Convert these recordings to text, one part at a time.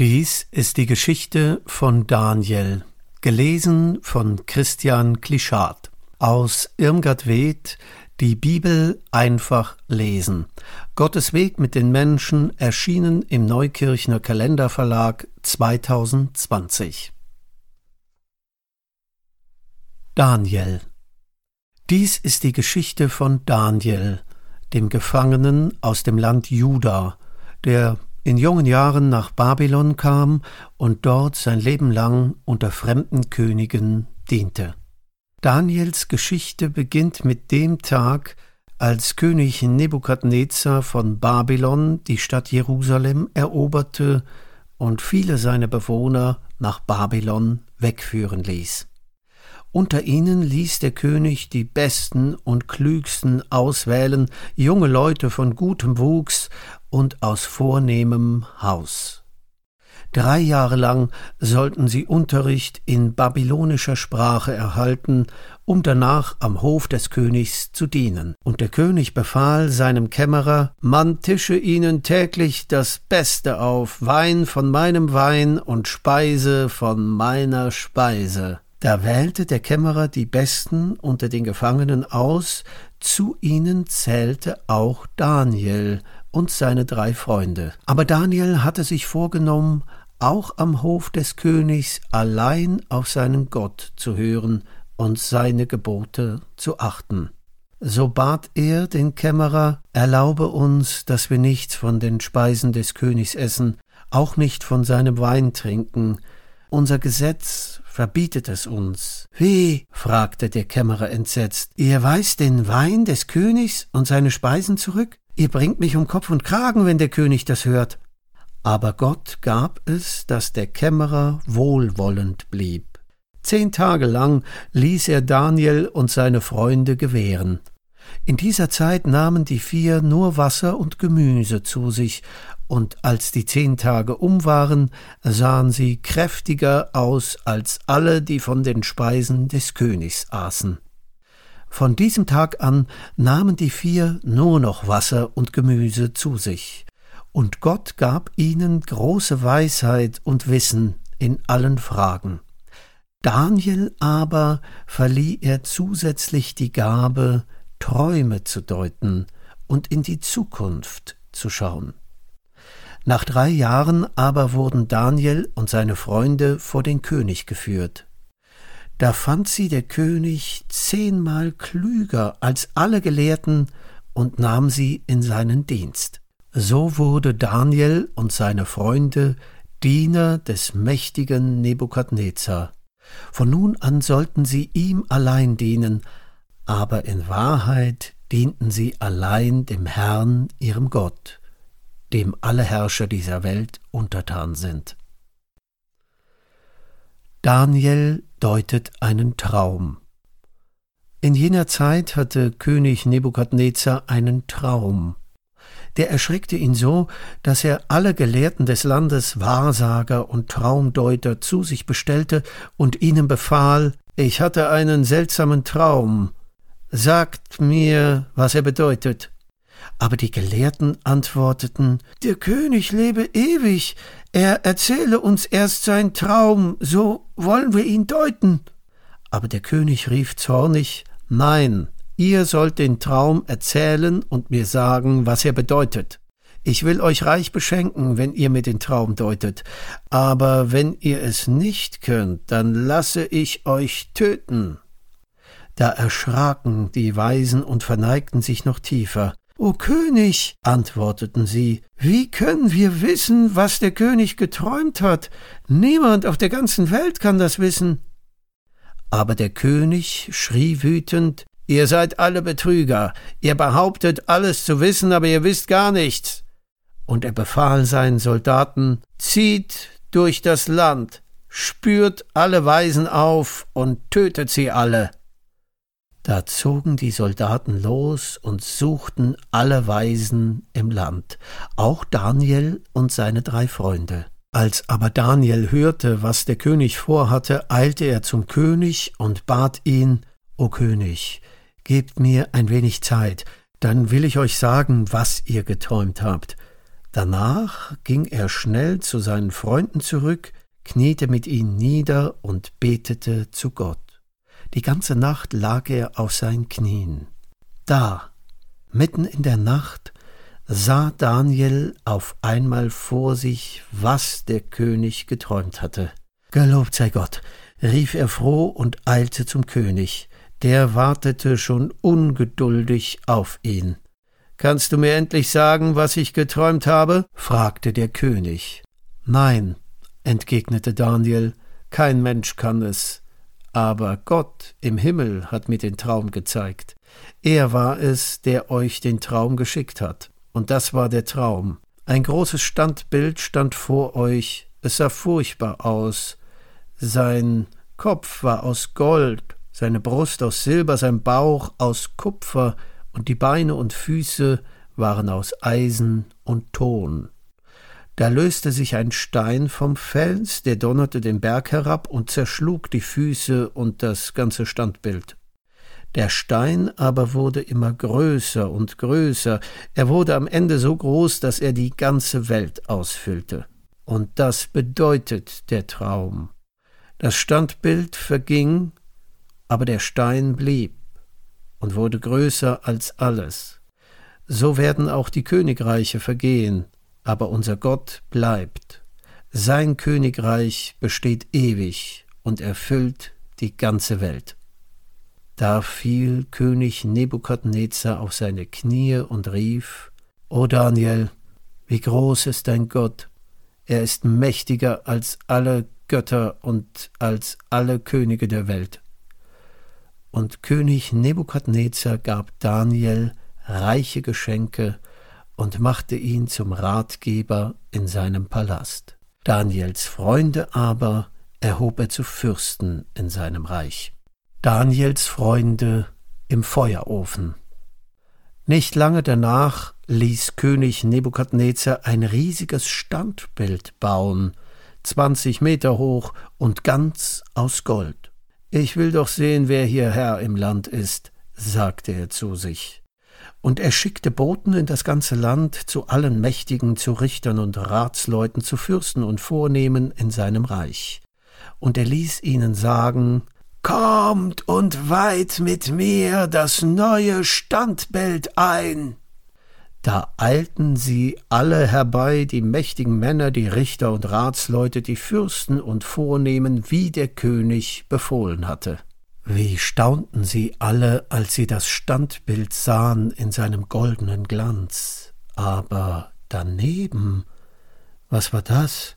Dies ist die Geschichte von Daniel, gelesen von Christian Klischat aus Irmgard Weth, die Bibel einfach lesen. Gottes Weg mit den Menschen erschienen im Neukirchner Kalenderverlag 2020. Daniel Dies ist die Geschichte von Daniel, dem Gefangenen aus dem Land Juda, der in jungen Jahren nach Babylon kam und dort sein Leben lang unter fremden Königen diente. Daniels Geschichte beginnt mit dem Tag, als König Nebukadnezar von Babylon die Stadt Jerusalem eroberte und viele seiner Bewohner nach Babylon wegführen ließ. Unter ihnen ließ der König die besten und klügsten auswählen, junge Leute von gutem Wuchs und aus vornehmem Haus. Drei Jahre lang sollten sie Unterricht in babylonischer Sprache erhalten, um danach am Hof des Königs zu dienen. Und der König befahl seinem Kämmerer, man tische ihnen täglich das Beste auf, Wein von meinem Wein und Speise von meiner Speise. Da wählte der Kämmerer die Besten unter den Gefangenen aus, zu ihnen zählte auch Daniel und seine drei Freunde. Aber Daniel hatte sich vorgenommen, auch am Hof des Königs allein auf seinen Gott zu hören und seine Gebote zu achten. So bat er den Kämmerer, erlaube uns, dass wir nichts von den Speisen des Königs essen, auch nicht von seinem Wein trinken. Unser Gesetz verbietet es uns. Wie? fragte der Kämmerer entsetzt. Ihr weist den Wein des Königs und seine Speisen zurück? Ihr bringt mich um Kopf und Kragen, wenn der König das hört. Aber Gott gab es, dass der Kämmerer wohlwollend blieb. Zehn Tage lang ließ er Daniel und seine Freunde gewähren. In dieser Zeit nahmen die vier nur Wasser und Gemüse zu sich, und als die zehn Tage um waren, sahen sie kräftiger aus als alle, die von den Speisen des Königs aßen. Von diesem Tag an nahmen die vier nur noch Wasser und Gemüse zu sich, und Gott gab ihnen große Weisheit und Wissen in allen Fragen. Daniel aber verlieh er zusätzlich die Gabe, Träume zu deuten und in die Zukunft zu schauen. Nach drei Jahren aber wurden Daniel und seine Freunde vor den König geführt. Da fand sie der König zehnmal klüger als alle Gelehrten und nahm sie in seinen Dienst. So wurde Daniel und seine Freunde Diener des mächtigen Nebukadnezar. Von nun an sollten sie ihm allein dienen, aber in Wahrheit dienten sie allein dem Herrn, ihrem Gott dem alle Herrscher dieser Welt untertan sind. Daniel deutet einen Traum. In jener Zeit hatte König Nebukadnezar einen Traum. Der erschreckte ihn so, dass er alle Gelehrten des Landes, Wahrsager und Traumdeuter zu sich bestellte und ihnen befahl, ich hatte einen seltsamen Traum. Sagt mir, was er bedeutet. Aber die Gelehrten antworteten Der König lebe ewig, er erzähle uns erst sein Traum, so wollen wir ihn deuten. Aber der König rief zornig Nein, ihr sollt den Traum erzählen und mir sagen, was er bedeutet. Ich will euch reich beschenken, wenn ihr mir den Traum deutet, aber wenn ihr es nicht könnt, dann lasse ich euch töten. Da erschraken die Weisen und verneigten sich noch tiefer. O König, antworteten sie, wie können wir wissen, was der König geträumt hat? Niemand auf der ganzen Welt kann das wissen. Aber der König schrie wütend Ihr seid alle Betrüger, ihr behauptet alles zu wissen, aber ihr wisst gar nichts. Und er befahl seinen Soldaten Zieht durch das Land, spürt alle Weisen auf und tötet sie alle. Da zogen die Soldaten los und suchten alle Weisen im Land, auch Daniel und seine drei Freunde. Als aber Daniel hörte, was der König vorhatte, eilte er zum König und bat ihn, O König, gebt mir ein wenig Zeit, dann will ich euch sagen, was ihr geträumt habt. Danach ging er schnell zu seinen Freunden zurück, kniete mit ihnen nieder und betete zu Gott. Die ganze Nacht lag er auf seinen Knien. Da, mitten in der Nacht, sah Daniel auf einmal vor sich, was der König geträumt hatte. Gelobt sei Gott, rief er froh und eilte zum König. Der wartete schon ungeduldig auf ihn. Kannst du mir endlich sagen, was ich geträumt habe? fragte der König. Nein, entgegnete Daniel, kein Mensch kann es. Aber Gott im Himmel hat mir den Traum gezeigt. Er war es, der euch den Traum geschickt hat. Und das war der Traum. Ein großes Standbild stand vor euch, es sah furchtbar aus. Sein Kopf war aus Gold, seine Brust aus Silber, sein Bauch aus Kupfer, und die Beine und Füße waren aus Eisen und Ton. Da löste sich ein Stein vom Fels, der donnerte den Berg herab und zerschlug die Füße und das ganze Standbild. Der Stein aber wurde immer größer und größer, er wurde am Ende so groß, dass er die ganze Welt ausfüllte. Und das bedeutet der Traum. Das Standbild verging, aber der Stein blieb und wurde größer als alles. So werden auch die Königreiche vergehen, aber unser Gott bleibt. Sein Königreich besteht ewig und erfüllt die ganze Welt. Da fiel König Nebukadnezar auf seine Knie und rief, O Daniel, wie groß ist dein Gott! Er ist mächtiger als alle Götter und als alle Könige der Welt. Und König Nebukadnezar gab Daniel reiche Geschenke und machte ihn zum Ratgeber in seinem Palast. Daniels Freunde aber erhob er zu Fürsten in seinem Reich. Daniels Freunde im Feuerofen. Nicht lange danach ließ König Nebukadnezar ein riesiges Standbild bauen, zwanzig Meter hoch und ganz aus Gold. Ich will doch sehen, wer hier Herr im Land ist, sagte er zu sich. Und er schickte Boten in das ganze Land zu allen Mächtigen, zu Richtern und Ratsleuten, zu Fürsten und Vornehmen in seinem Reich. Und er ließ ihnen sagen, Kommt und weiht mit mir das neue Standbild ein. Da eilten sie alle herbei, die mächtigen Männer, die Richter und Ratsleute, die Fürsten und Vornehmen, wie der König befohlen hatte. Wie staunten sie alle, als sie das Standbild sahen in seinem goldenen Glanz. Aber daneben, was war das?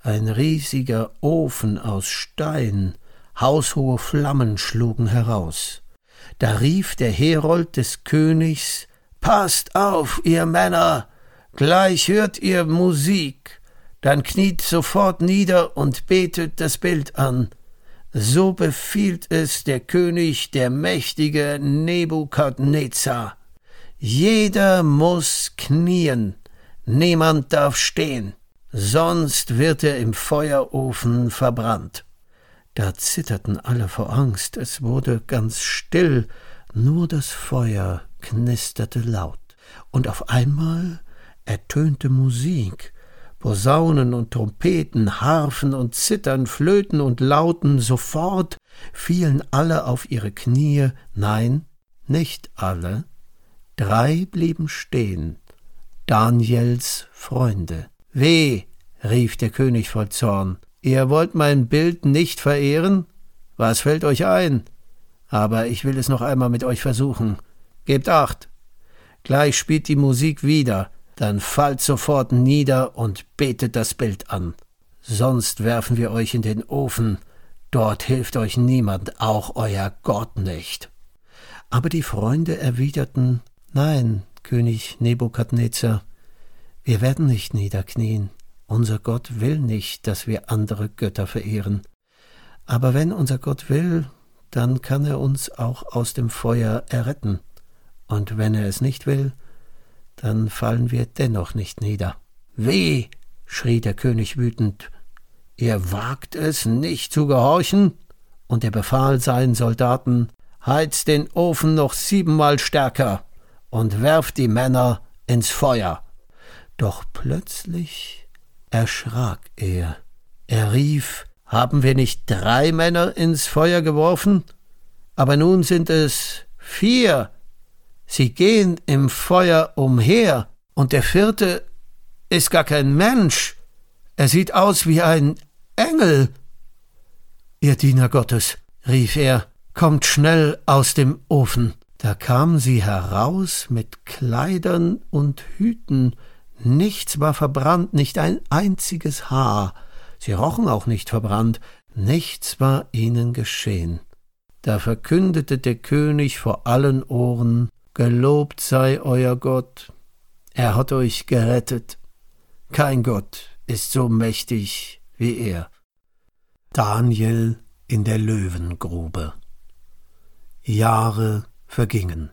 Ein riesiger Ofen aus Stein, haushohe Flammen schlugen heraus. Da rief der Herold des Königs Passt auf, ihr Männer, gleich hört ihr Musik, dann kniet sofort nieder und betet das Bild an. So befiehlt es der König, der mächtige Nebukadnezar. Jeder muss knien, niemand darf stehen, sonst wird er im Feuerofen verbrannt. Da zitterten alle vor Angst, es wurde ganz still, nur das Feuer knisterte laut, und auf einmal ertönte Musik, Posaunen und Trompeten, Harfen und Zittern, Flöten und Lauten, sofort fielen alle auf ihre Knie, nein, nicht alle, drei blieben stehen, Daniels Freunde. Weh, rief der König voll Zorn, Ihr wollt mein Bild nicht verehren? Was fällt euch ein? Aber ich will es noch einmal mit euch versuchen. Gebt acht. Gleich spielt die Musik wieder, dann fallt sofort nieder und betet das Bild an. Sonst werfen wir euch in den Ofen. Dort hilft euch niemand, auch euer Gott nicht. Aber die Freunde erwiderten Nein, König Nebukadnezar, wir werden nicht niederknien. Unser Gott will nicht, dass wir andere Götter verehren. Aber wenn unser Gott will, dann kann er uns auch aus dem Feuer erretten. Und wenn er es nicht will, dann fallen wir dennoch nicht nieder. Weh! schrie der König wütend. Ihr wagt es nicht zu gehorchen? Und er befahl seinen Soldaten, heizt den Ofen noch siebenmal stärker und werft die Männer ins Feuer. Doch plötzlich erschrak er. Er rief Haben wir nicht drei Männer ins Feuer geworfen? Aber nun sind es vier. Sie gehen im Feuer umher, und der vierte ist gar kein Mensch. Er sieht aus wie ein Engel. Ihr Diener Gottes, rief er, kommt schnell aus dem Ofen. Da kamen sie heraus mit Kleidern und Hüten, nichts war verbrannt, nicht ein einziges Haar, sie rochen auch nicht verbrannt, nichts war ihnen geschehen. Da verkündete der König vor allen Ohren Gelobt sei euer Gott, er hat euch gerettet. Kein Gott ist so mächtig wie er. Daniel in der Löwengrube. Jahre vergingen.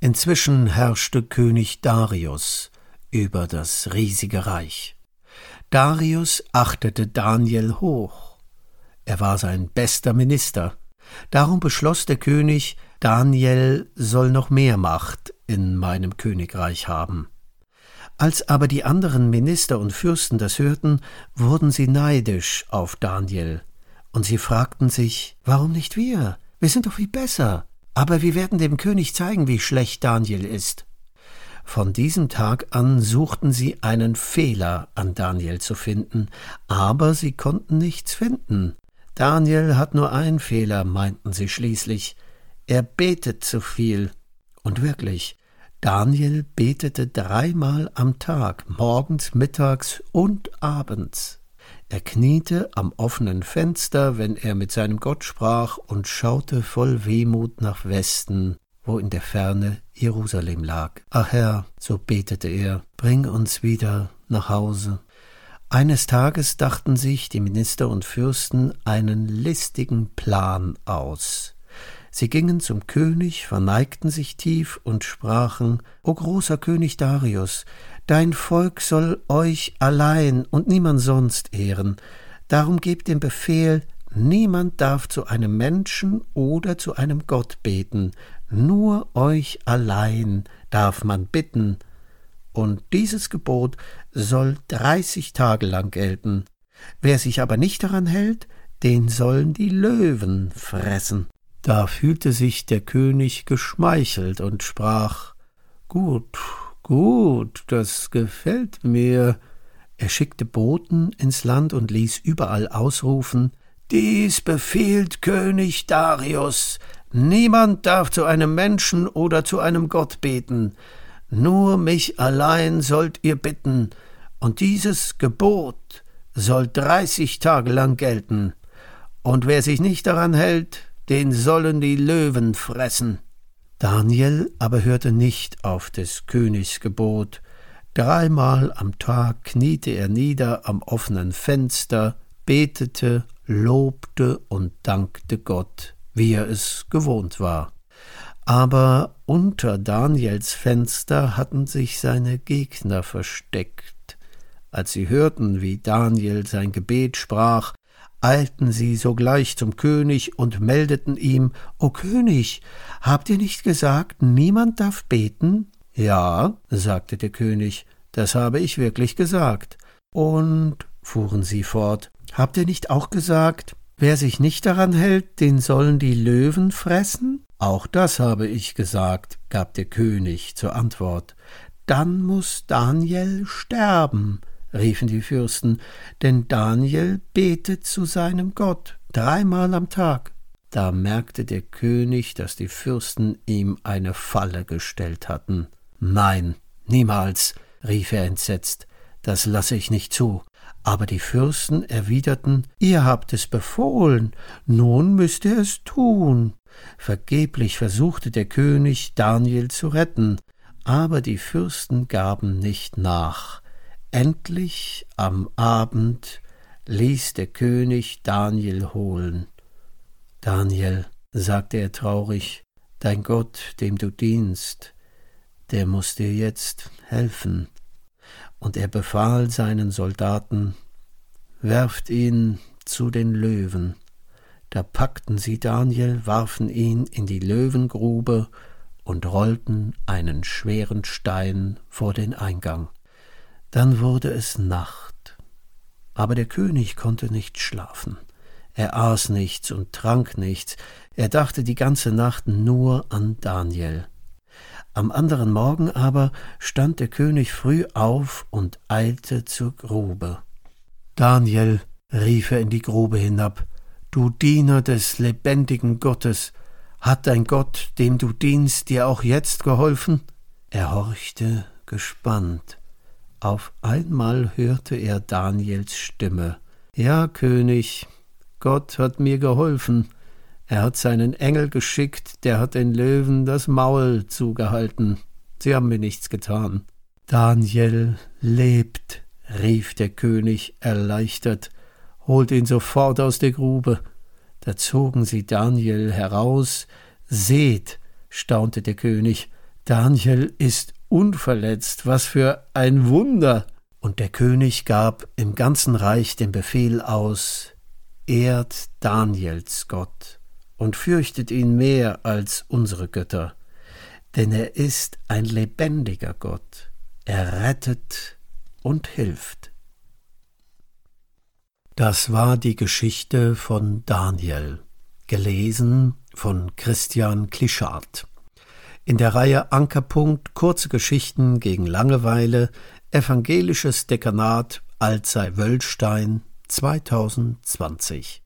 Inzwischen herrschte König Darius über das riesige Reich. Darius achtete Daniel hoch. Er war sein bester Minister. Darum beschloss der König, Daniel soll noch mehr Macht in meinem Königreich haben. Als aber die anderen Minister und Fürsten das hörten, wurden sie neidisch auf Daniel, und sie fragten sich, warum nicht wir? Wir sind doch viel besser. Aber wir werden dem König zeigen, wie schlecht Daniel ist. Von diesem Tag an suchten sie einen Fehler an Daniel zu finden, aber sie konnten nichts finden. Daniel hat nur einen Fehler, meinten sie schließlich. Er betet zu viel. Und wirklich, Daniel betete dreimal am Tag, morgens, mittags und abends. Er kniete am offenen Fenster, wenn er mit seinem Gott sprach, und schaute voll Wehmut nach Westen, wo in der Ferne Jerusalem lag. Ach Herr, so betete er, bring uns wieder nach Hause. Eines Tages dachten sich die Minister und Fürsten einen listigen Plan aus. Sie gingen zum König, verneigten sich tief und sprachen O großer König Darius, Dein Volk soll euch allein und niemand sonst ehren. Darum gebt den Befehl, niemand darf zu einem Menschen oder zu einem Gott beten, nur euch allein darf man bitten. Und dieses Gebot soll dreißig Tage lang gelten. Wer sich aber nicht daran hält, den sollen die Löwen fressen. Da fühlte sich der König geschmeichelt und sprach Gut, Gut, das gefällt mir. Er schickte Boten ins Land und ließ überall ausrufen Dies befiehlt König Darius. Niemand darf zu einem Menschen oder zu einem Gott beten. Nur mich allein sollt ihr bitten, und dieses Gebot soll dreißig Tage lang gelten. Und wer sich nicht daran hält, den sollen die Löwen fressen. Daniel aber hörte nicht auf des Königs Gebot. Dreimal am Tag kniete er nieder am offenen Fenster, betete, lobte und dankte Gott, wie er es gewohnt war. Aber unter Daniels Fenster hatten sich seine Gegner versteckt. Als sie hörten, wie Daniel sein Gebet sprach, eilten sie sogleich zum König und meldeten ihm O König, habt ihr nicht gesagt, niemand darf beten? Ja, sagte der König, das habe ich wirklich gesagt. Und, fuhren sie fort, habt ihr nicht auch gesagt, wer sich nicht daran hält, den sollen die Löwen fressen? Auch das habe ich gesagt, gab der König zur Antwort. Dann muss Daniel sterben, riefen die Fürsten, denn Daniel betet zu seinem Gott dreimal am Tag. Da merkte der König, dass die Fürsten ihm eine Falle gestellt hatten. Nein, niemals, rief er entsetzt, das lasse ich nicht zu. Aber die Fürsten erwiderten Ihr habt es befohlen, nun müßt ihr es tun. Vergeblich versuchte der König, Daniel zu retten, aber die Fürsten gaben nicht nach. Endlich am Abend ließ der König Daniel holen. Daniel, sagte er traurig, dein Gott, dem du dienst, der muss dir jetzt helfen. Und er befahl seinen Soldaten, werft ihn zu den Löwen. Da packten sie Daniel, warfen ihn in die Löwengrube und rollten einen schweren Stein vor den Eingang. Dann wurde es Nacht. Aber der König konnte nicht schlafen. Er aß nichts und trank nichts, er dachte die ganze Nacht nur an Daniel. Am anderen Morgen aber stand der König früh auf und eilte zur Grube. Daniel, rief er in die Grube hinab, du Diener des lebendigen Gottes, hat dein Gott, dem du dienst, dir auch jetzt geholfen? Er horchte gespannt. Auf einmal hörte er Daniels Stimme. Ja, König, Gott hat mir geholfen. Er hat seinen Engel geschickt, der hat den Löwen das Maul zugehalten. Sie haben mir nichts getan. Daniel lebt, rief der König erleichtert, holt ihn sofort aus der Grube. Da zogen sie Daniel heraus. Seht, staunte der König, Daniel ist unverletzt, was für ein Wunder. Und der König gab im ganzen Reich den Befehl aus, ehrt Daniels Gott und fürchtet ihn mehr als unsere Götter, denn er ist ein lebendiger Gott, er rettet und hilft. Das war die Geschichte von Daniel, gelesen von Christian Klischardt. In der Reihe Ankerpunkt Kurze Geschichten gegen Langeweile Evangelisches Dekanat Alzey Wöllstein 2020